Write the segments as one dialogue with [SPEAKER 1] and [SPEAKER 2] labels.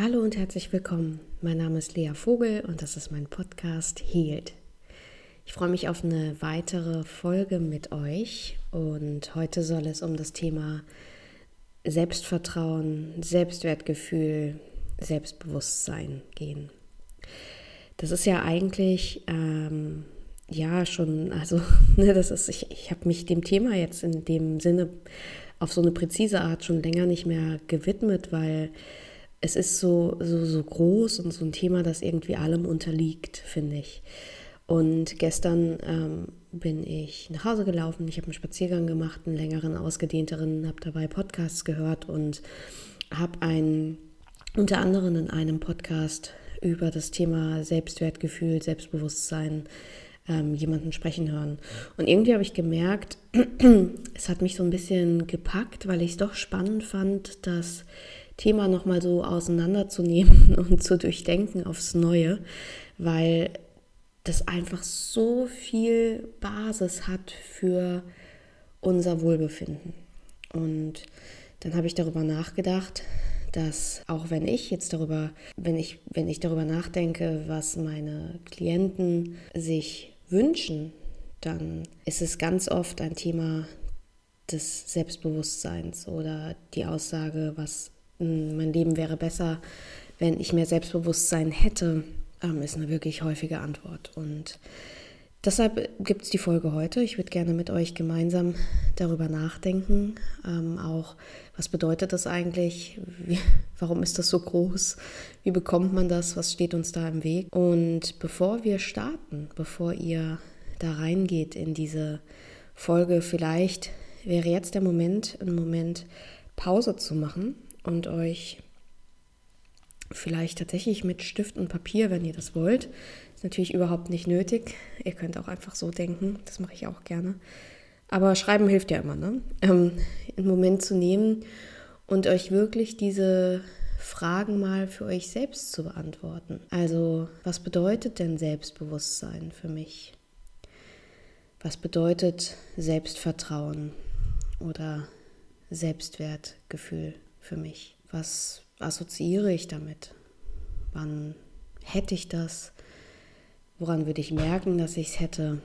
[SPEAKER 1] Hallo und herzlich willkommen. Mein Name ist Lea Vogel und das ist mein Podcast Healed. Ich freue mich auf eine weitere Folge mit euch und heute soll es um das Thema Selbstvertrauen, Selbstwertgefühl, Selbstbewusstsein gehen. Das ist ja eigentlich ähm, ja schon, also ne, das ist, ich, ich habe mich dem Thema jetzt in dem Sinne auf so eine präzise Art schon länger nicht mehr gewidmet, weil es ist so, so, so groß und so ein Thema, das irgendwie allem unterliegt, finde ich. Und gestern ähm, bin ich nach Hause gelaufen, ich habe einen Spaziergang gemacht, einen längeren, ausgedehnteren, habe dabei Podcasts gehört und habe einen, unter anderem in einem Podcast über das Thema Selbstwertgefühl, Selbstbewusstsein ähm, jemanden sprechen hören. Und irgendwie habe ich gemerkt, es hat mich so ein bisschen gepackt, weil ich es doch spannend fand, dass Thema nochmal so auseinanderzunehmen und zu durchdenken aufs Neue, weil das einfach so viel Basis hat für unser Wohlbefinden. Und dann habe ich darüber nachgedacht, dass auch wenn ich jetzt darüber, wenn ich, wenn ich darüber nachdenke, was meine Klienten sich wünschen, dann ist es ganz oft ein Thema des Selbstbewusstseins oder die Aussage, was mein Leben wäre besser, wenn ich mehr Selbstbewusstsein hätte, ähm, ist eine wirklich häufige Antwort. Und deshalb gibt es die Folge heute. Ich würde gerne mit euch gemeinsam darüber nachdenken. Ähm, auch, was bedeutet das eigentlich? Wie, warum ist das so groß? Wie bekommt man das? Was steht uns da im Weg? Und bevor wir starten, bevor ihr da reingeht in diese Folge, vielleicht wäre jetzt der Moment, einen Moment Pause zu machen und euch vielleicht tatsächlich mit Stift und Papier, wenn ihr das wollt. Ist natürlich überhaupt nicht nötig. Ihr könnt auch einfach so denken. Das mache ich auch gerne. Aber schreiben hilft ja immer, ne? Ähm, einen Moment zu nehmen und euch wirklich diese Fragen mal für euch selbst zu beantworten. Also, was bedeutet denn Selbstbewusstsein für mich? Was bedeutet Selbstvertrauen oder Selbstwertgefühl für mich? Was assoziiere ich damit? Wann hätte ich das? Woran würde ich merken, dass ich es hätte?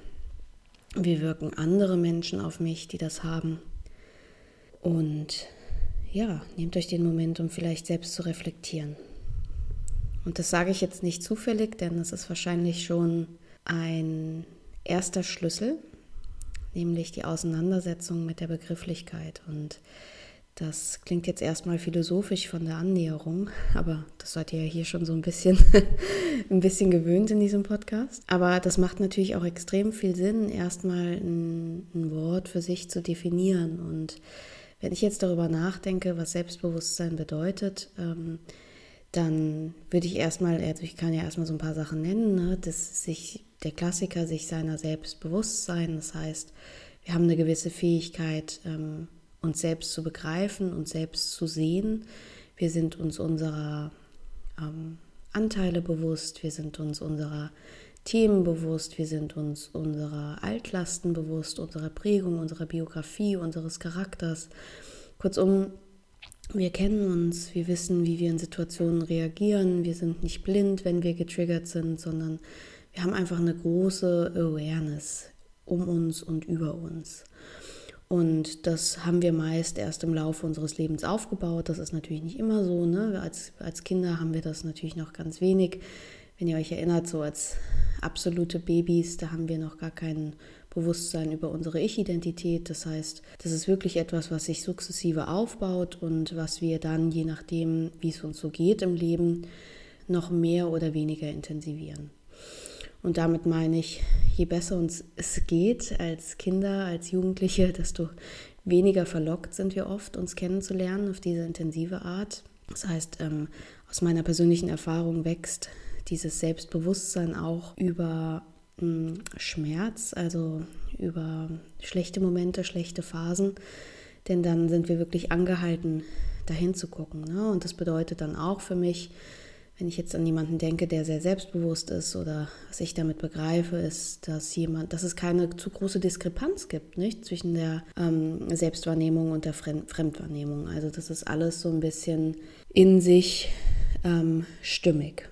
[SPEAKER 1] Wie wirken andere Menschen auf mich, die das haben? Und ja, nehmt euch den Moment, um vielleicht selbst zu reflektieren. Und das sage ich jetzt nicht zufällig, denn es ist wahrscheinlich schon ein erster Schlüssel, nämlich die Auseinandersetzung mit der Begrifflichkeit. Und das klingt jetzt erstmal philosophisch von der Annäherung, aber das seid ihr ja hier schon so ein bisschen, ein bisschen gewöhnt in diesem Podcast. Aber das macht natürlich auch extrem viel Sinn, erstmal ein, ein Wort für sich zu definieren. Und wenn ich jetzt darüber nachdenke, was Selbstbewusstsein bedeutet, ähm, dann würde ich erstmal, also ich kann ja erstmal so ein paar Sachen nennen, ne? dass sich der Klassiker sich seiner selbst bewusst sein, das heißt, wir haben eine gewisse Fähigkeit, ähm, uns selbst zu begreifen, uns selbst zu sehen. Wir sind uns unserer ähm, Anteile bewusst, wir sind uns unserer Themen bewusst, wir sind uns unserer Altlasten bewusst, unserer Prägung, unserer Biografie, unseres Charakters. Kurzum, wir kennen uns, wir wissen, wie wir in Situationen reagieren, wir sind nicht blind, wenn wir getriggert sind, sondern wir haben einfach eine große Awareness um uns und über uns. Und das haben wir meist erst im Laufe unseres Lebens aufgebaut. Das ist natürlich nicht immer so. Ne? Als, als Kinder haben wir das natürlich noch ganz wenig. Wenn ihr euch erinnert, so als absolute Babys, da haben wir noch gar kein Bewusstsein über unsere Ich-Identität. Das heißt, das ist wirklich etwas, was sich sukzessive aufbaut und was wir dann, je nachdem, wie es uns so geht im Leben, noch mehr oder weniger intensivieren. Und damit meine ich, je besser uns es geht als Kinder, als Jugendliche, desto weniger verlockt sind wir oft, uns kennenzulernen auf diese intensive Art. Das heißt, ähm, aus meiner persönlichen Erfahrung wächst dieses Selbstbewusstsein auch über hm, Schmerz, also über schlechte Momente, schlechte Phasen. Denn dann sind wir wirklich angehalten, dahin zu gucken. Ne? Und das bedeutet dann auch für mich, wenn ich jetzt an jemanden denke, der sehr selbstbewusst ist oder was ich damit begreife, ist, dass jemand, dass es keine zu große Diskrepanz gibt, nicht zwischen der ähm, Selbstwahrnehmung und der Fremd Fremdwahrnehmung. Also das ist alles so ein bisschen in sich ähm, stimmig.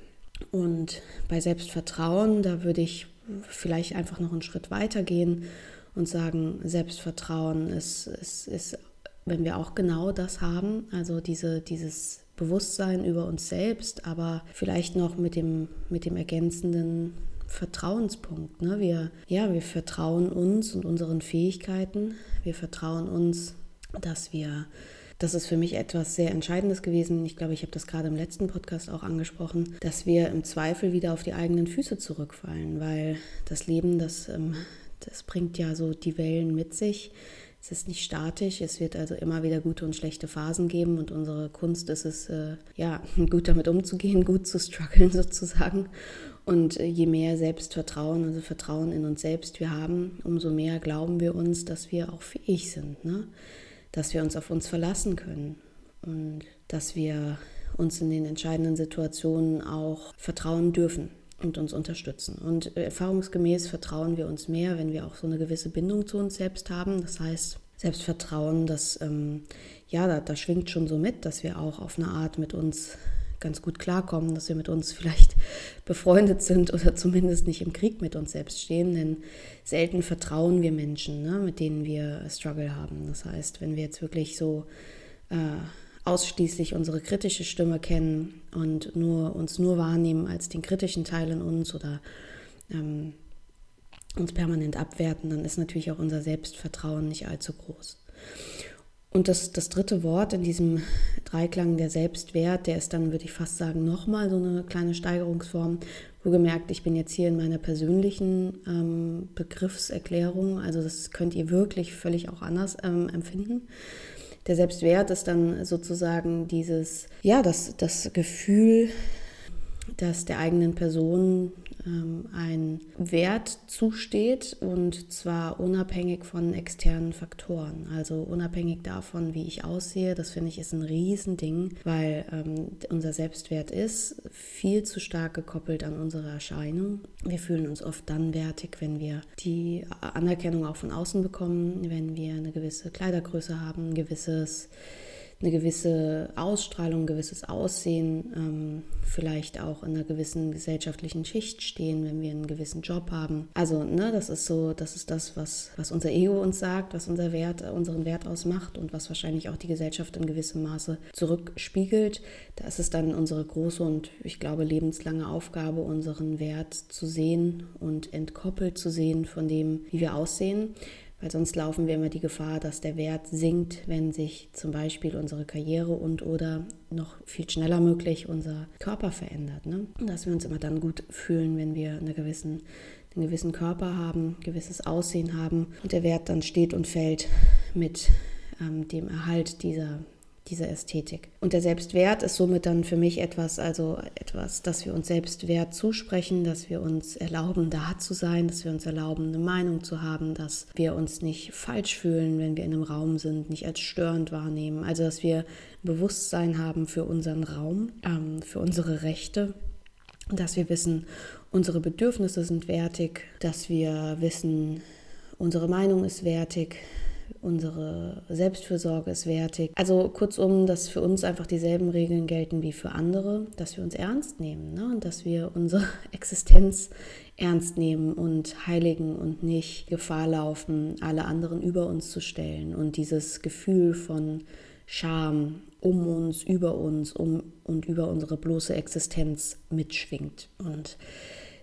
[SPEAKER 1] Und bei Selbstvertrauen, da würde ich vielleicht einfach noch einen Schritt weiter gehen und sagen, Selbstvertrauen ist, ist, ist wenn wir auch genau das haben, also diese, dieses Bewusstsein über uns selbst, aber vielleicht noch mit dem, mit dem ergänzenden Vertrauenspunkt. Ne? Wir, ja, wir vertrauen uns und unseren Fähigkeiten. Wir vertrauen uns, dass wir, das ist für mich etwas sehr Entscheidendes gewesen. Ich glaube, ich habe das gerade im letzten Podcast auch angesprochen, dass wir im Zweifel wieder auf die eigenen Füße zurückfallen, weil das Leben, das, ähm, das bringt ja so die Wellen mit sich. Es ist nicht statisch, es wird also immer wieder gute und schlechte Phasen geben und unsere Kunst ist es, äh, ja, gut damit umzugehen, gut zu strugglen sozusagen. Und äh, je mehr Selbstvertrauen, also Vertrauen in uns selbst wir haben, umso mehr glauben wir uns, dass wir auch fähig sind, ne? dass wir uns auf uns verlassen können und dass wir uns in den entscheidenden Situationen auch vertrauen dürfen und uns unterstützen. Und äh, erfahrungsgemäß vertrauen wir uns mehr, wenn wir auch so eine gewisse Bindung zu uns selbst haben. Das heißt, Selbstvertrauen, das, ähm, ja, da, da schwingt schon so mit, dass wir auch auf eine Art mit uns ganz gut klarkommen, dass wir mit uns vielleicht befreundet sind oder zumindest nicht im Krieg mit uns selbst stehen, denn selten vertrauen wir Menschen, ne, mit denen wir Struggle haben. Das heißt, wenn wir jetzt wirklich so äh, ausschließlich unsere kritische Stimme kennen und nur, uns nur wahrnehmen als den kritischen Teil in uns oder ähm, uns permanent abwerten, dann ist natürlich auch unser Selbstvertrauen nicht allzu groß. Und das, das dritte Wort in diesem Dreiklang, der Selbstwert, der ist dann, würde ich fast sagen, nochmal so eine kleine Steigerungsform. Wo gemerkt, ich bin jetzt hier in meiner persönlichen ähm, Begriffserklärung, also das könnt ihr wirklich völlig auch anders ähm, empfinden. Der Selbstwert ist dann sozusagen dieses, ja, das, das Gefühl, dass der eigenen Person ähm, ein Wert zusteht und zwar unabhängig von externen Faktoren. Also unabhängig davon, wie ich aussehe, das finde ich ist ein Riesending, weil ähm, unser Selbstwert ist viel zu stark gekoppelt an unsere Erscheinung. Wir fühlen uns oft dann wertig, wenn wir die Anerkennung auch von außen bekommen, wenn wir eine gewisse Kleidergröße haben, ein gewisses eine gewisse Ausstrahlung, ein gewisses Aussehen, ähm, vielleicht auch in einer gewissen gesellschaftlichen Schicht stehen, wenn wir einen gewissen Job haben. Also, ne, das ist so, das ist das, was, was unser Ego uns sagt, was unser Wert, unseren Wert ausmacht und was wahrscheinlich auch die Gesellschaft in gewissem Maße zurückspiegelt. Da ist es dann unsere große und ich glaube lebenslange Aufgabe, unseren Wert zu sehen und entkoppelt zu sehen von dem, wie wir aussehen weil sonst laufen wir immer die Gefahr, dass der Wert sinkt, wenn sich zum Beispiel unsere Karriere und oder noch viel schneller möglich unser Körper verändert. Ne? Dass wir uns immer dann gut fühlen, wenn wir eine gewissen, einen gewissen Körper haben, gewisses Aussehen haben und der Wert dann steht und fällt mit ähm, dem Erhalt dieser diese Ästhetik. Und der Selbstwert ist somit dann für mich etwas, also etwas, dass wir uns Selbstwert zusprechen, dass wir uns erlauben, da zu sein, dass wir uns erlauben, eine Meinung zu haben, dass wir uns nicht falsch fühlen, wenn wir in einem Raum sind, nicht als störend wahrnehmen. Also, dass wir Bewusstsein haben für unseren Raum, ähm, für unsere Rechte, dass wir wissen, unsere Bedürfnisse sind wertig, dass wir wissen, unsere Meinung ist wertig, unsere Selbstfürsorge ist wertig. Also kurzum, dass für uns einfach dieselben Regeln gelten wie für andere, dass wir uns ernst nehmen ne? und dass wir unsere Existenz ernst nehmen und heiligen und nicht Gefahr laufen, alle anderen über uns zu stellen und dieses Gefühl von Scham um uns, über uns um, und über unsere bloße Existenz mitschwingt. Und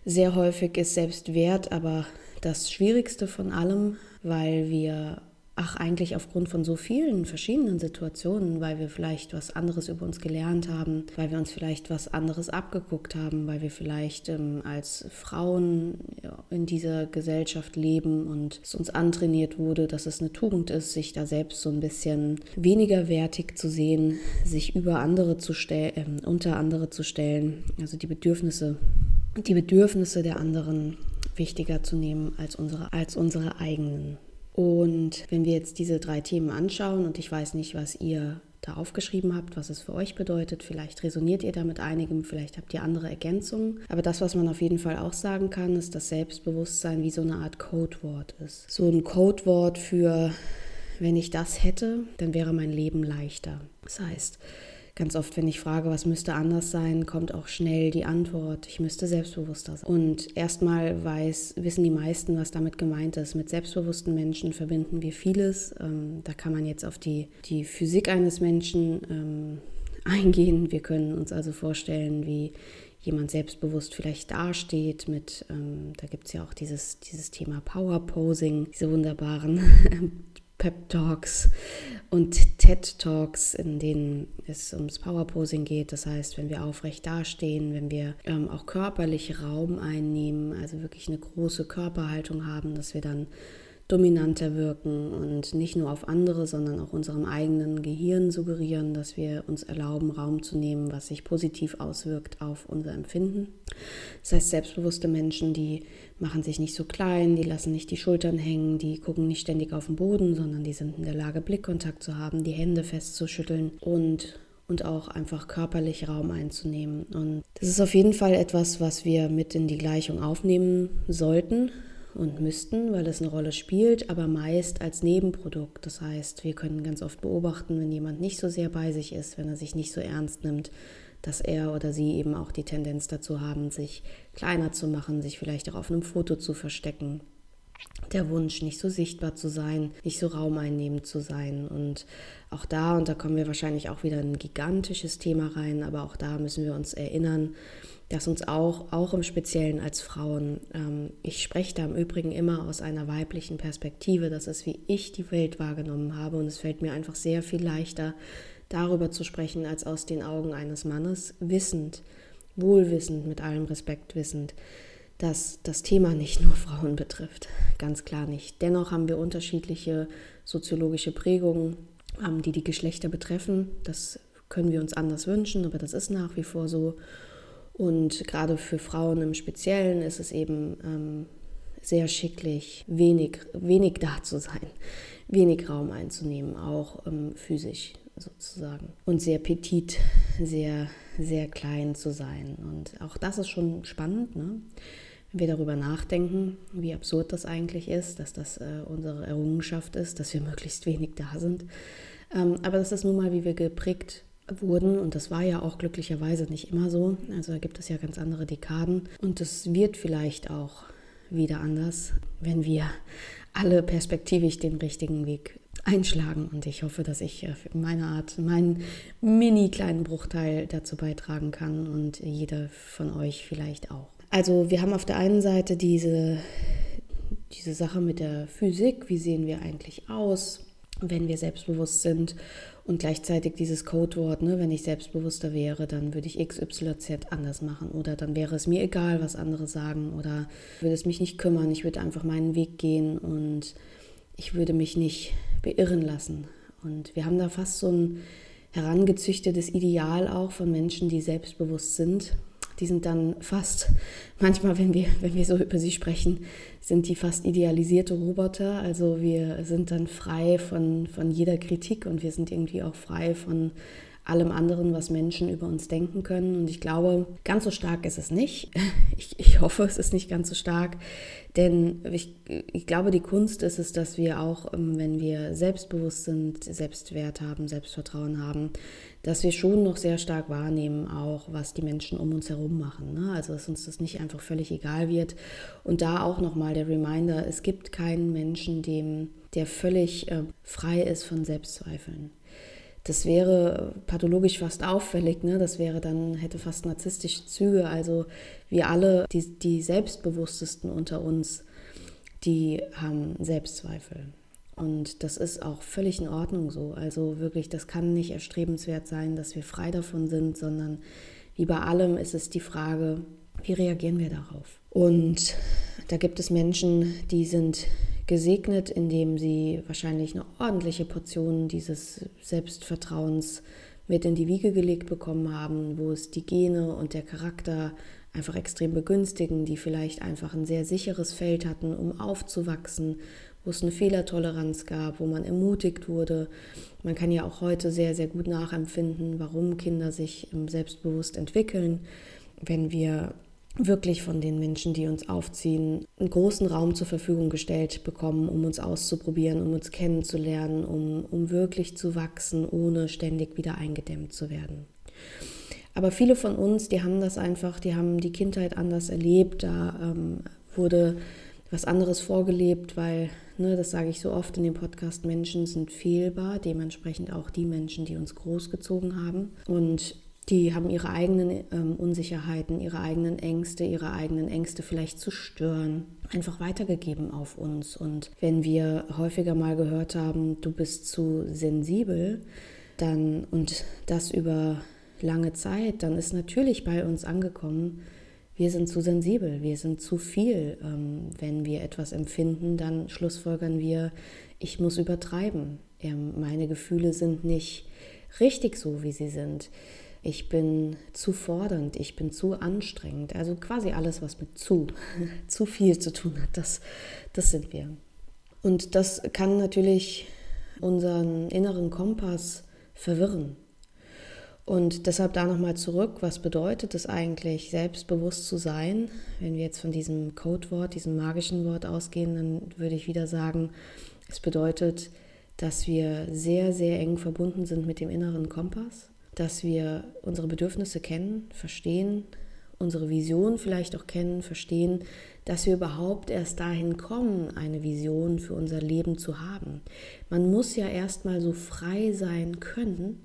[SPEAKER 1] sehr häufig ist Selbstwert aber das Schwierigste von allem, weil wir ach, eigentlich aufgrund von so vielen verschiedenen Situationen, weil wir vielleicht was anderes über uns gelernt haben, weil wir uns vielleicht was anderes abgeguckt haben, weil wir vielleicht ähm, als Frauen in dieser Gesellschaft leben und es uns antrainiert wurde, dass es eine Tugend ist, sich da selbst so ein bisschen weniger wertig zu sehen, sich über andere zu stellen, äh, unter andere zu stellen, also die Bedürfnisse, die Bedürfnisse der anderen wichtiger zu nehmen als unsere, als unsere eigenen. Und wenn wir jetzt diese drei Themen anschauen, und ich weiß nicht, was ihr da aufgeschrieben habt, was es für euch bedeutet, vielleicht resoniert ihr da mit einigem, vielleicht habt ihr andere Ergänzungen. Aber das, was man auf jeden Fall auch sagen kann, ist, dass Selbstbewusstsein wie so eine Art Codewort ist. So ein Codewort für, wenn ich das hätte, dann wäre mein Leben leichter. Das heißt, Ganz oft, wenn ich frage, was müsste anders sein, kommt auch schnell die Antwort, ich müsste selbstbewusster sein. Und erstmal weiß, wissen die meisten, was damit gemeint ist. Mit selbstbewussten Menschen verbinden wir vieles. Ähm, da kann man jetzt auf die, die Physik eines Menschen ähm, eingehen. Wir können uns also vorstellen, wie jemand selbstbewusst vielleicht dasteht mit, ähm, da gibt es ja auch dieses, dieses Thema Power Posing, diese wunderbaren Pep Talks und TED Talks, in denen es ums Power Posing geht. Das heißt, wenn wir aufrecht dastehen, wenn wir ähm, auch körperlich Raum einnehmen, also wirklich eine große Körperhaltung haben, dass wir dann dominanter wirken und nicht nur auf andere, sondern auch unserem eigenen Gehirn suggerieren, dass wir uns erlauben, Raum zu nehmen, was sich positiv auswirkt auf unser Empfinden. Das heißt, selbstbewusste Menschen, die machen sich nicht so klein, die lassen nicht die Schultern hängen, die gucken nicht ständig auf den Boden, sondern die sind in der Lage, Blickkontakt zu haben, die Hände festzuschütteln und und auch einfach körperlich Raum einzunehmen. Und das ist auf jeden Fall etwas, was wir mit in die Gleichung aufnehmen sollten, und müssten, weil es eine Rolle spielt, aber meist als Nebenprodukt. Das heißt, wir können ganz oft beobachten, wenn jemand nicht so sehr bei sich ist, wenn er sich nicht so ernst nimmt, dass er oder sie eben auch die Tendenz dazu haben, sich kleiner zu machen, sich vielleicht auch auf einem Foto zu verstecken. Der Wunsch, nicht so sichtbar zu sein, nicht so raumeinnehmend zu sein. Und auch da, und da kommen wir wahrscheinlich auch wieder in ein gigantisches Thema rein, aber auch da müssen wir uns erinnern, dass uns auch, auch im Speziellen als Frauen, ähm, ich spreche da im Übrigen immer aus einer weiblichen Perspektive, das ist, wie ich die Welt wahrgenommen habe und es fällt mir einfach sehr viel leichter, darüber zu sprechen, als aus den Augen eines Mannes, wissend, wohlwissend, mit allem Respekt wissend, dass das Thema nicht nur Frauen betrifft, ganz klar nicht. Dennoch haben wir unterschiedliche soziologische Prägungen, ähm, die die Geschlechter betreffen. Das können wir uns anders wünschen, aber das ist nach wie vor so. Und gerade für Frauen im Speziellen ist es eben ähm, sehr schicklich, wenig, wenig da zu sein, wenig Raum einzunehmen, auch ähm, physisch sozusagen. Und sehr petit, sehr, sehr klein zu sein. Und auch das ist schon spannend, ne? Wenn wir darüber nachdenken, wie absurd das eigentlich ist, dass das äh, unsere Errungenschaft ist, dass wir möglichst wenig da sind. Ähm, aber das ist nun mal, wie wir geprägt wurden. Und das war ja auch glücklicherweise nicht immer so. Also da gibt es ja ganz andere Dekaden. Und das wird vielleicht auch wieder anders, wenn wir alle perspektivisch den richtigen Weg einschlagen. Und ich hoffe, dass ich in meiner Art meinen mini kleinen Bruchteil dazu beitragen kann und jeder von euch vielleicht auch. Also wir haben auf der einen Seite diese, diese Sache mit der Physik. Wie sehen wir eigentlich aus, wenn wir selbstbewusst sind? Und gleichzeitig dieses Codewort, ne, wenn ich selbstbewusster wäre, dann würde ich XYZ anders machen. Oder dann wäre es mir egal, was andere sagen. Oder würde es mich nicht kümmern, ich würde einfach meinen Weg gehen und ich würde mich nicht beirren lassen. Und wir haben da fast so ein herangezüchtetes Ideal auch von Menschen, die selbstbewusst sind die sind dann fast, manchmal, wenn wir, wenn wir so über sie sprechen, sind die fast idealisierte Roboter. Also wir sind dann frei von, von jeder Kritik und wir sind irgendwie auch frei von allem anderen, was Menschen über uns denken können. Und ich glaube, ganz so stark ist es nicht. Ich, ich hoffe, es ist nicht ganz so stark. Denn ich, ich glaube, die Kunst ist es, dass wir auch, ähm, wenn wir selbstbewusst sind, Selbstwert haben, Selbstvertrauen haben, dass wir schon noch sehr stark wahrnehmen, auch was die Menschen um uns herum machen. Ne? Also, dass uns das nicht einfach völlig egal wird. Und da auch nochmal der Reminder, es gibt keinen Menschen, dem, der völlig äh, frei ist von Selbstzweifeln das wäre pathologisch fast auffällig, ne? das wäre dann, hätte fast narzisstische Züge. Also wir alle, die, die Selbstbewusstesten unter uns, die haben Selbstzweifel. Und das ist auch völlig in Ordnung so. Also wirklich, das kann nicht erstrebenswert sein, dass wir frei davon sind, sondern wie bei allem ist es die Frage, wie reagieren wir darauf? Und da gibt es Menschen, die sind gesegnet, indem sie wahrscheinlich eine ordentliche Portion dieses Selbstvertrauens mit in die Wiege gelegt bekommen haben, wo es die Gene und der Charakter einfach extrem begünstigen, die vielleicht einfach ein sehr sicheres Feld hatten, um aufzuwachsen, wo es eine Fehlertoleranz gab, wo man ermutigt wurde. Man kann ja auch heute sehr, sehr gut nachempfinden, warum Kinder sich selbstbewusst entwickeln. Wenn wir wirklich von den Menschen, die uns aufziehen, einen großen Raum zur Verfügung gestellt bekommen, um uns auszuprobieren, um uns kennenzulernen, um, um wirklich zu wachsen, ohne ständig wieder eingedämmt zu werden. Aber viele von uns, die haben das einfach, die haben die Kindheit anders erlebt, da ähm, wurde was anderes vorgelebt, weil, ne, das sage ich so oft in dem Podcast, Menschen sind fehlbar, dementsprechend auch die Menschen, die uns großgezogen haben. Und die haben ihre eigenen ähm, Unsicherheiten, ihre eigenen Ängste, ihre eigenen Ängste vielleicht zu stören, einfach weitergegeben auf uns. Und wenn wir häufiger mal gehört haben, du bist zu sensibel, dann und das über lange Zeit, dann ist natürlich bei uns angekommen, wir sind zu sensibel, wir sind zu viel. Ähm, wenn wir etwas empfinden, dann schlussfolgern wir, ich muss übertreiben. Ähm, meine Gefühle sind nicht richtig so, wie sie sind ich bin zu fordernd, ich bin zu anstrengend. Also quasi alles, was mit zu, zu viel zu tun hat, das, das sind wir. Und das kann natürlich unseren inneren Kompass verwirren. Und deshalb da nochmal zurück, was bedeutet es eigentlich, selbstbewusst zu sein? Wenn wir jetzt von diesem Codewort, diesem magischen Wort ausgehen, dann würde ich wieder sagen, es bedeutet, dass wir sehr, sehr eng verbunden sind mit dem inneren Kompass dass wir unsere Bedürfnisse kennen, verstehen, unsere Vision vielleicht auch kennen, verstehen, dass wir überhaupt erst dahin kommen, eine Vision für unser Leben zu haben. Man muss ja erstmal so frei sein können,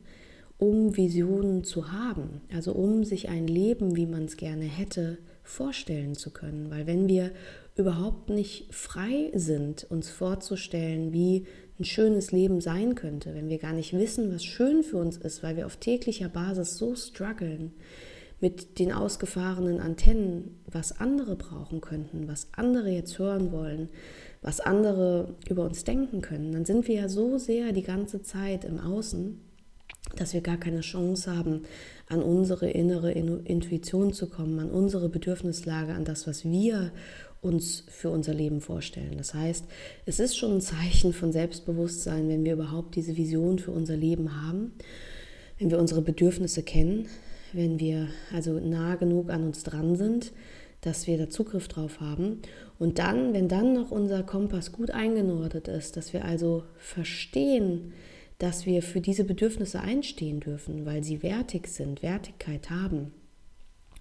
[SPEAKER 1] um Visionen zu haben, also um sich ein Leben, wie man es gerne hätte, vorstellen zu können. Weil wenn wir überhaupt nicht frei sind, uns vorzustellen, wie ein schönes Leben sein könnte, wenn wir gar nicht wissen, was schön für uns ist, weil wir auf täglicher Basis so strugglen mit den ausgefahrenen Antennen, was andere brauchen könnten, was andere jetzt hören wollen, was andere über uns denken können, dann sind wir ja so sehr die ganze Zeit im Außen, dass wir gar keine Chance haben, an unsere innere Intuition zu kommen, an unsere Bedürfnislage, an das, was wir uns für unser Leben vorstellen. Das heißt, es ist schon ein Zeichen von Selbstbewusstsein, wenn wir überhaupt diese Vision für unser Leben haben, wenn wir unsere Bedürfnisse kennen, wenn wir also nah genug an uns dran sind, dass wir da Zugriff drauf haben. Und dann, wenn dann noch unser Kompass gut eingenordet ist, dass wir also verstehen, dass wir für diese Bedürfnisse einstehen dürfen, weil sie wertig sind, Wertigkeit haben.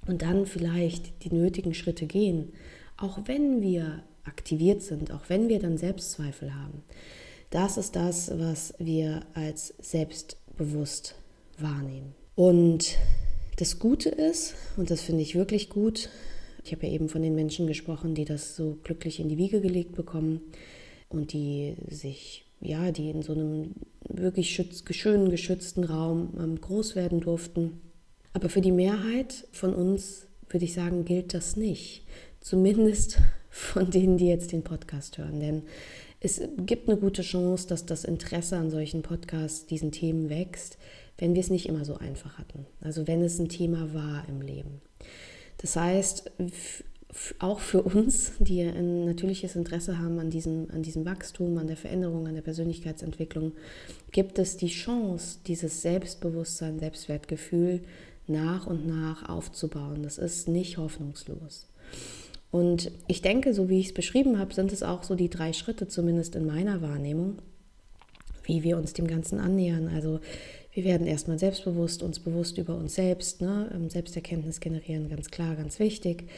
[SPEAKER 1] Und dann vielleicht die nötigen Schritte gehen, auch wenn wir aktiviert sind, auch wenn wir dann Selbstzweifel haben. Das ist das, was wir als selbstbewusst wahrnehmen. Und das Gute ist, und das finde ich wirklich gut, ich habe ja eben von den Menschen gesprochen, die das so glücklich in die Wiege gelegt bekommen und die sich, ja, die in so einem wirklich schütz, schönen, geschützten Raum ähm, groß werden durften. Aber für die Mehrheit von uns, würde ich sagen, gilt das nicht. Zumindest von denen, die jetzt den Podcast hören. Denn es gibt eine gute Chance, dass das Interesse an solchen Podcasts, diesen Themen wächst, wenn wir es nicht immer so einfach hatten. Also wenn es ein Thema war im Leben. Das heißt, auch für uns, die ein natürliches Interesse haben an diesem, an diesem Wachstum, an der Veränderung, an der Persönlichkeitsentwicklung, gibt es die Chance, dieses Selbstbewusstsein, Selbstwertgefühl nach und nach aufzubauen. Das ist nicht hoffnungslos. Und ich denke, so wie ich es beschrieben habe, sind es auch so die drei Schritte, zumindest in meiner Wahrnehmung, wie wir uns dem Ganzen annähern. Also wir werden erstmal selbstbewusst, uns bewusst über uns selbst, ne? Ähm, Selbsterkenntnis generieren, ganz klar, ganz wichtig.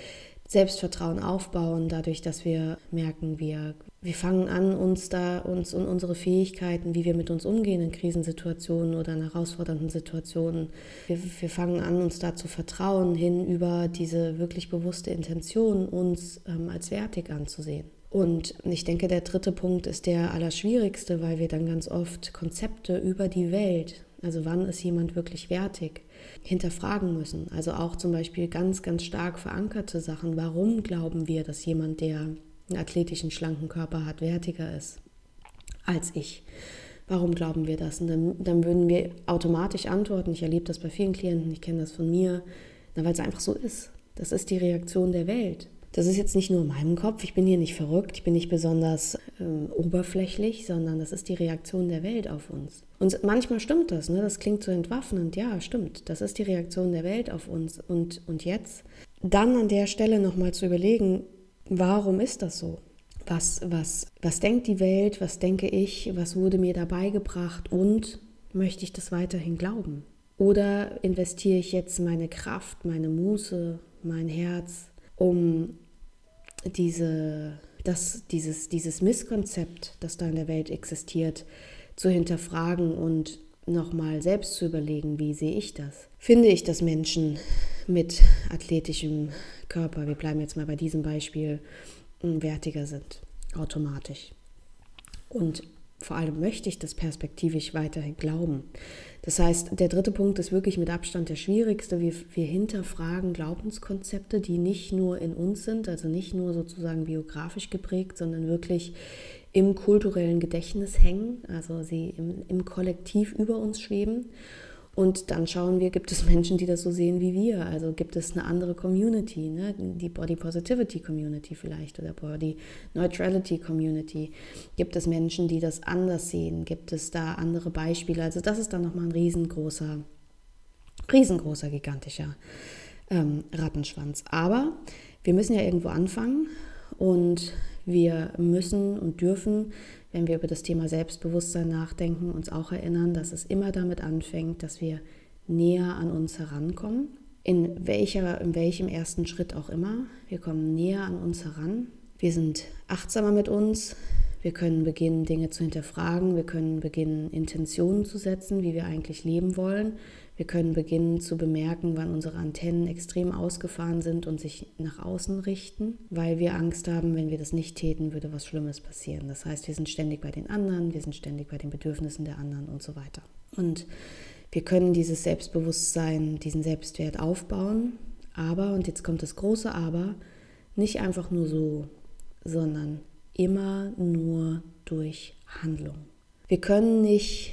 [SPEAKER 1] Selbstvertrauen aufbauen, dadurch, dass wir merken, wir, wir fangen an, uns da uns und unsere Fähigkeiten, wie wir mit uns umgehen in Krisensituationen oder in herausfordernden Situationen, wir, wir fangen an, uns da zu vertrauen, hin über diese wirklich bewusste Intention, uns ähm, als wertig anzusehen. Und ich denke, der dritte Punkt ist der allerschwierigste, weil wir dann ganz oft Konzepte über die Welt, also wann ist jemand wirklich wertig, hinterfragen müssen. Also auch zum Beispiel ganz, ganz stark verankerte Sachen. Warum glauben wir, dass jemand, der einen athletischen, schlanken Körper hat, wertiger ist als ich? Warum glauben wir das? Und dann, dann würden wir automatisch antworten, ich erlebe das bei vielen Klienten, ich kenne das von mir, weil es einfach so ist. Das ist die Reaktion der Welt. Das ist jetzt nicht nur in meinem Kopf, ich bin hier nicht verrückt, ich bin nicht besonders ähm, oberflächlich, sondern das ist die Reaktion der Welt auf uns. Und manchmal stimmt das, ne? das klingt so entwaffnend, ja, stimmt, das ist die Reaktion der Welt auf uns. Und, und jetzt dann an der Stelle nochmal zu überlegen, warum ist das so? Was, was, was denkt die Welt? Was denke ich? Was wurde mir dabei gebracht? Und möchte ich das weiterhin glauben? Oder investiere ich jetzt meine Kraft, meine Muße, mein Herz, um diese, das, dieses, dieses Misskonzept, das da in der Welt existiert, zu hinterfragen und nochmal selbst zu überlegen, wie sehe ich das? Finde ich, dass Menschen mit athletischem Körper, wir bleiben jetzt mal bei diesem Beispiel, wertiger sind, automatisch. Und vor allem möchte ich das perspektivisch weiterhin glauben. Das heißt, der dritte Punkt ist wirklich mit Abstand der schwierigste. Wir, wir hinterfragen Glaubenskonzepte, die nicht nur in uns sind, also nicht nur sozusagen biografisch geprägt, sondern wirklich im kulturellen Gedächtnis hängen, also sie im, im Kollektiv über uns schweben. Und dann schauen wir, gibt es Menschen, die das so sehen wie wir? Also gibt es eine andere Community, ne? die Body Positivity Community vielleicht oder Body Neutrality Community? Gibt es Menschen, die das anders sehen? Gibt es da andere Beispiele? Also das ist dann nochmal ein riesengroßer, riesengroßer, gigantischer ähm, Rattenschwanz. Aber wir müssen ja irgendwo anfangen und wir müssen und dürfen wenn wir über das Thema Selbstbewusstsein nachdenken, uns auch erinnern, dass es immer damit anfängt, dass wir näher an uns herankommen. In, welcher, in welchem ersten Schritt auch immer. Wir kommen näher an uns heran. Wir sind achtsamer mit uns. Wir können beginnen, Dinge zu hinterfragen. Wir können beginnen, Intentionen zu setzen, wie wir eigentlich leben wollen. Wir können beginnen zu bemerken, wann unsere Antennen extrem ausgefahren sind und sich nach außen richten, weil wir Angst haben, wenn wir das nicht täten, würde was Schlimmes passieren. Das heißt, wir sind ständig bei den anderen, wir sind ständig bei den Bedürfnissen der anderen und so weiter. Und wir können dieses Selbstbewusstsein, diesen Selbstwert aufbauen, aber, und jetzt kommt das große Aber, nicht einfach nur so, sondern immer nur durch Handlung. Wir können nicht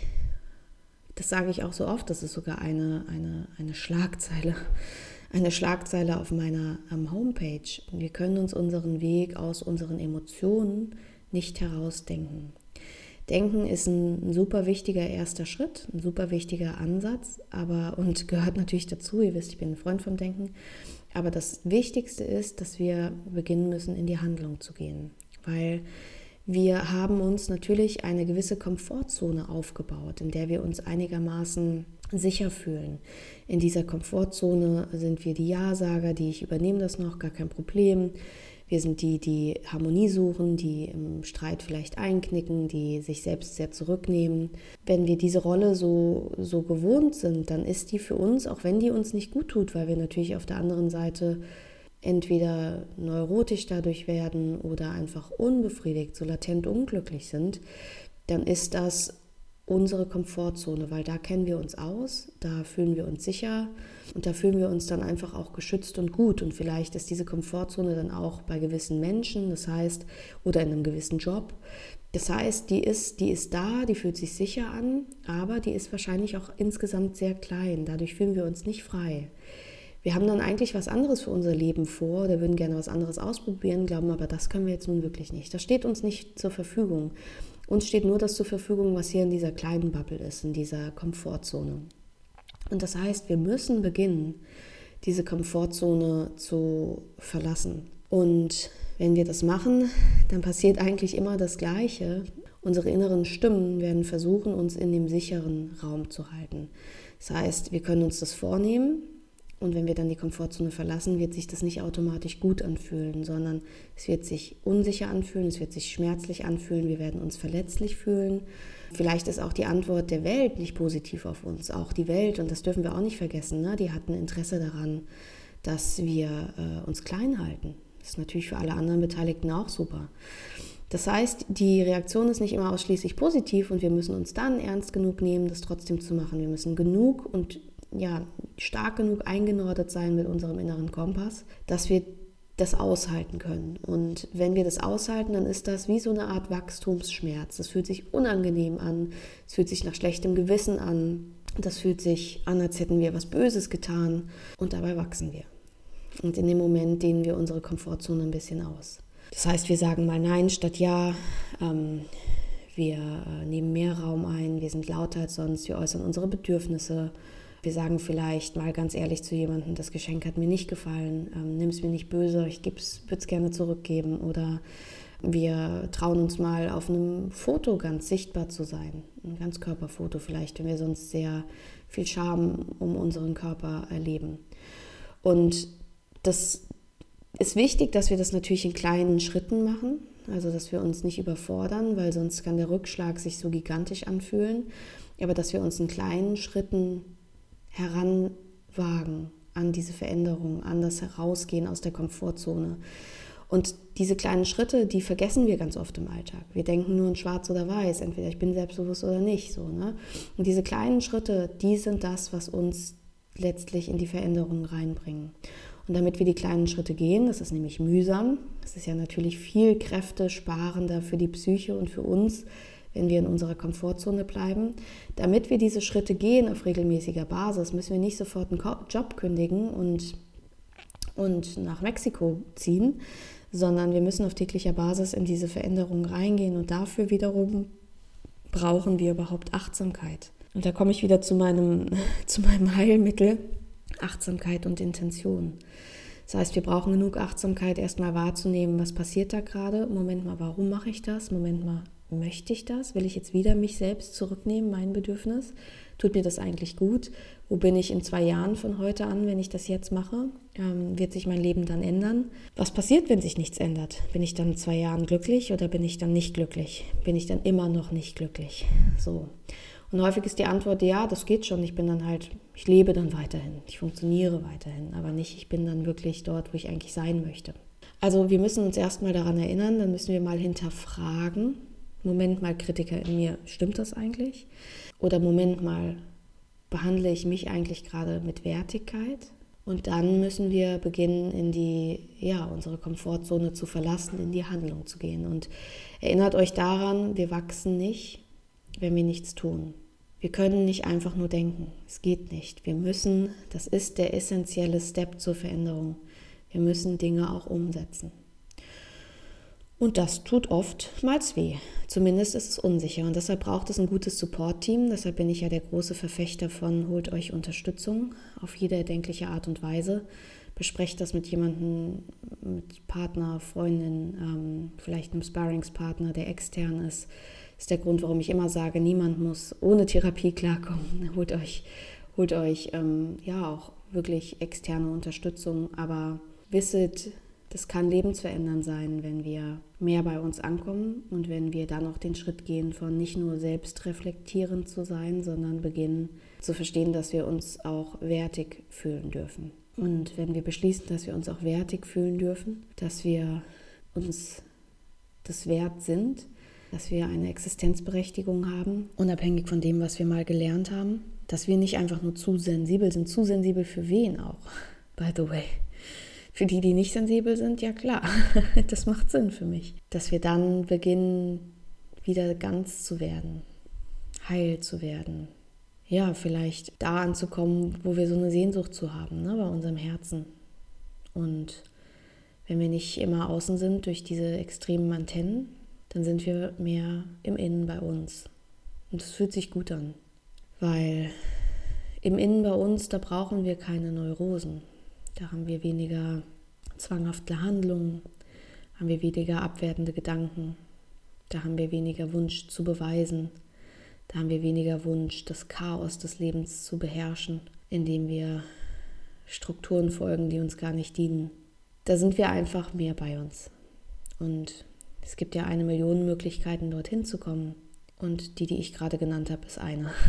[SPEAKER 1] das sage ich auch so oft, das ist sogar eine, eine, eine Schlagzeile, eine Schlagzeile auf meiner ähm, Homepage. Wir können uns unseren Weg aus unseren Emotionen nicht herausdenken. Denken ist ein, super wichtiger erster Schritt, ein super wichtiger Ansatz, aber und gehört natürlich dazu. Ihr wisst, ich bin ein Freund vom Denken. Aber das Wichtigste ist, dass wir beginnen müssen, in die Handlung zu gehen, weil wir haben uns natürlich eine gewisse Komfortzone aufgebaut, in der wir uns einigermaßen sicher fühlen. In dieser Komfortzone sind wir die Ja-Sager, die ich übernehme das noch, gar kein Problem. Wir sind die, die Harmonie suchen, die im Streit vielleicht einknicken, die sich selbst sehr zurücknehmen. Wenn wir diese Rolle so, so gewohnt sind, dann ist die für uns, auch wenn die uns nicht gut tut, weil wir natürlich auf der anderen Seite entweder neurotisch dadurch werden oder einfach unbefriedigt, so latent unglücklich sind, dann ist das unsere Komfortzone, weil da kennen wir uns aus, da fühlen wir uns sicher und da fühlen wir uns dann einfach auch geschützt und gut. Und vielleicht ist diese Komfortzone dann auch bei gewissen Menschen, das heißt, oder in einem gewissen Job. Das heißt, die ist, die ist da, die fühlt sich sicher an, aber die ist wahrscheinlich auch insgesamt sehr klein. Dadurch fühlen wir uns nicht frei wir haben dann eigentlich was anderes für unser Leben vor oder würden gerne was anderes ausprobieren, glauben aber, das können wir jetzt nun wirklich nicht. Das steht uns nicht zur Verfügung. Uns steht nur das zur Verfügung, was hier in dieser kleinen Bubble ist, in dieser Komfortzone. Und das heißt, wir müssen beginnen, diese Komfortzone zu verlassen. Und wenn wir das machen, dann passiert eigentlich immer das Gleiche. Unsere inneren Stimmen werden versuchen, uns in dem sicheren Raum zu halten. Das heißt, wir können uns das vornehmen, und wenn wir dann die Komfortzone verlassen, wird sich das nicht automatisch gut anfühlen, sondern es wird sich unsicher anfühlen, es wird sich schmerzlich anfühlen, wir werden uns verletzlich fühlen. Vielleicht ist auch die Antwort der Welt nicht positiv auf uns. Auch die Welt, und das dürfen wir auch nicht vergessen, ne? die hat ein Interesse daran, dass wir äh, uns klein halten. Das ist natürlich für alle anderen Beteiligten auch super. Das heißt, die Reaktion ist nicht immer ausschließlich positiv und wir müssen uns dann ernst genug nehmen, das trotzdem zu machen. Wir müssen genug und ja, stark genug eingenordet sein mit unserem inneren Kompass, dass wir das aushalten können. Und wenn wir das aushalten, dann ist das wie so eine Art Wachstumsschmerz. Das fühlt sich unangenehm an, es fühlt sich nach schlechtem Gewissen an, das fühlt sich an, als hätten wir was Böses getan und dabei wachsen wir. Und in dem Moment dehnen wir unsere Komfortzone ein bisschen aus. Das heißt, wir sagen mal Nein statt Ja. Ähm, wir äh, nehmen mehr Raum ein, wir sind lauter als sonst, wir äußern unsere Bedürfnisse Wir sagen vielleicht mal ganz ehrlich zu jemandem, das Geschenk hat mir nicht gefallen, ähm, nimm es mir nicht böse, ich würde es gerne zurückgeben. Oder wir trauen uns mal auf einem Foto ganz sichtbar zu sein, ein Ganzkörperfoto vielleicht, wenn wir sonst sehr viel Scham um unseren Körper erleben. Und das ist wichtig, dass wir das natürlich in kleinen Schritten machen, also dass wir uns nicht überfordern, weil sonst kann der Rückschlag sich so gigantisch anfühlen, aber dass wir uns in kleinen Schritten heranwagen an diese Veränderung, an das Herausgehen aus der Komfortzone. Und diese kleinen Schritte, die vergessen wir ganz oft im Alltag. Wir denken nur in schwarz oder weiß, entweder ich bin selbstbewusst oder nicht. So, ne? Und diese kleinen Schritte, die sind das, was uns letztlich in die Veränderung reinbringen. Und damit wir die kleinen Schritte gehen, das ist nämlich mühsam, das ist ja natürlich viel kräftesparender für die Psyche und für uns, wenn wir in unserer Komfortzone bleiben. Damit wir diese Schritte gehen auf regelmäßiger Basis, müssen wir nicht sofort einen Job kündigen und, und nach Mexiko ziehen, sondern wir müssen auf täglicher Basis in diese Veränderung reingehen und dafür wiederum brauchen wir überhaupt Achtsamkeit. Und da komme ich wieder zu meinem, zu meinem Heilmittel, Achtsamkeit und Intention. Das heißt, wir brauchen genug Achtsamkeit, erstmal wahrzunehmen, was passiert da gerade. Moment mal, warum mache ich das? Moment mal, möchte ich das? Will ich jetzt wieder mich selbst zurücknehmen, mein Bedürfnis? Tut mir das eigentlich gut? Wo bin ich in zwei Jahren von heute an, wenn ich das jetzt mache? Ähm, wird sich mein Leben dann ändern? Was passiert, wenn sich nichts ändert? Bin ich dann in zwei Jahren glücklich oder bin ich dann nicht glücklich? Bin ich dann immer noch nicht glücklich? So. Und häufig ist die Antwort, ja, das geht schon. Ich bin dann halt, ich lebe dann weiterhin. Ich funktioniere weiterhin, aber nicht, ich bin dann wirklich dort, wo ich eigentlich sein möchte. Also wir müssen uns erstmal daran erinnern, dann müssen wir mal hinterfragen, Moment mal, Kritiker in mir, stimmt das eigentlich? Oder Moment mal, behandle ich mich eigentlich gerade mit Wertigkeit? Und dann müssen wir beginnen, in die, ja, unsere Komfortzone zu verlassen, in die Handlung zu gehen. Und erinnert euch daran, wir wachsen nicht, wenn wir nichts tun. Wir können nicht einfach nur denken. Es geht nicht. Wir müssen, das ist der essentielle Step zur Veränderung. Wir müssen Dinge auch umsetzen. Und das tut oftmals weh. Zumindest ist es unsicher. Und deshalb braucht es ein gutes Support-Team. Deshalb bin ich ja der große Verfechter von holt euch Unterstützung auf jede erdenkliche Art und Weise. Besprecht das mit jemandem, mit Partner, Freundin, ähm, vielleicht einem Sparringspartner, der extern ist. Das ist der Grund, warum ich immer sage, niemand muss ohne Therapie klarkommen. Holt euch, holt euch ähm, ja auch wirklich externe Unterstützung. Aber wisset, das kann lebensverändernd sein, wenn wir mehr bei uns ankommen und wenn wir dann auch den Schritt gehen von nicht nur selbstreflektierend zu sein, sondern beginnen zu verstehen, dass wir uns auch wertig fühlen dürfen. Und wenn wir beschließen, dass wir uns auch wertig fühlen dürfen, dass wir uns das wert sind, dass wir eine Existenzberechtigung haben, unabhängig von dem, was wir mal gelernt haben, dass wir nicht einfach nur zu sensibel sind, zu sensibel für wen auch, by the way. Für die, die nicht sensibel sind, ja klar, das macht Sinn für mich. Dass wir dann beginnen, wieder ganz zu werden, heil zu werden. Ja, vielleicht da anzukommen, wo wir so eine Sehnsucht zu haben, ne, bei unserem Herzen. Und wenn wir nicht immer außen sind durch diese extremen Antennen, dann sind wir mehr im Innen bei uns. Und das fühlt sich gut an, weil im Innen bei uns, da brauchen wir keine Neurosen. Da haben wir weniger zwanghafte Handlungen, haben wir weniger abwertende Gedanken, da haben wir weniger Wunsch zu beweisen, da haben wir weniger Wunsch, das Chaos des Lebens zu beherrschen, indem wir Strukturen folgen, die uns gar nicht dienen. Da sind wir einfach mehr bei uns. Und es gibt ja eine Million Möglichkeiten, dorthin zu kommen. Und die, die ich gerade genannt habe, ist eine.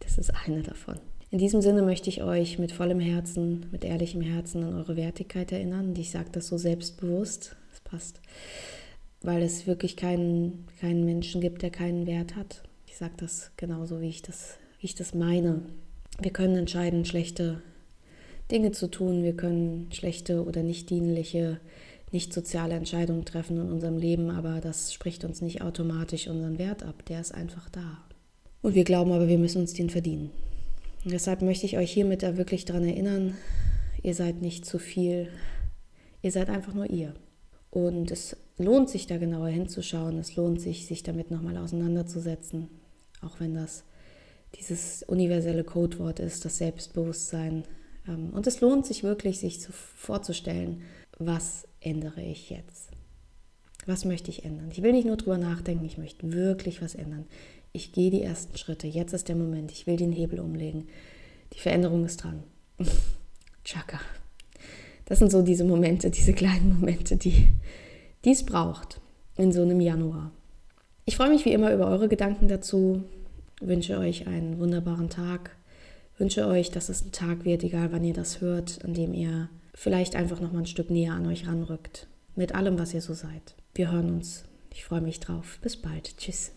[SPEAKER 1] Das ist eine davon. In diesem Sinne möchte ich euch mit vollem Herzen, mit ehrlichem Herzen an eure Wertigkeit erinnern. Und ich sage das so selbstbewusst, es passt, weil es wirklich keinen, keinen Menschen gibt, der keinen Wert hat. Ich sage das genauso, wie ich das, wie ich das meine. Wir können entscheiden, schlechte Dinge zu tun. Wir können schlechte oder nicht dienliche, nicht soziale Entscheidungen treffen in unserem Leben, aber das spricht uns nicht automatisch unseren Wert ab. Der ist einfach da. Und wir glauben aber, wir müssen uns den verdienen. Deshalb möchte ich euch hiermit da wirklich daran erinnern, ihr seid nicht zu viel, ihr seid einfach nur ihr. Und es lohnt sich da genauer hinzuschauen, es lohnt sich, sich damit nochmal auseinanderzusetzen, auch wenn das dieses universelle Codewort ist, das Selbstbewusstsein. Ähm, und es lohnt sich wirklich, sich vorzustellen, was ändere ich jetzt? Was möchte ich ändern? Ich will nicht nur drüber nachdenken, ich möchte wirklich was ändern. Ich gehe die ersten Schritte. Jetzt ist der Moment. Ich will den Hebel umlegen. Die Veränderung ist dran. Chaka. Das sind so diese Momente, diese kleinen Momente, die es braucht in so einem Januar. Ich freue mich wie immer über eure Gedanken dazu. Wünsche euch einen wunderbaren Tag. Wünsche euch, dass es ein Tag wird, egal wann ihr das hört, an dem ihr vielleicht einfach noch mal ein Stück näher an euch ranrückt. Mit allem, was ihr so seid. Wir hören uns. Ich freue mich drauf. Bis bald. Tschüss.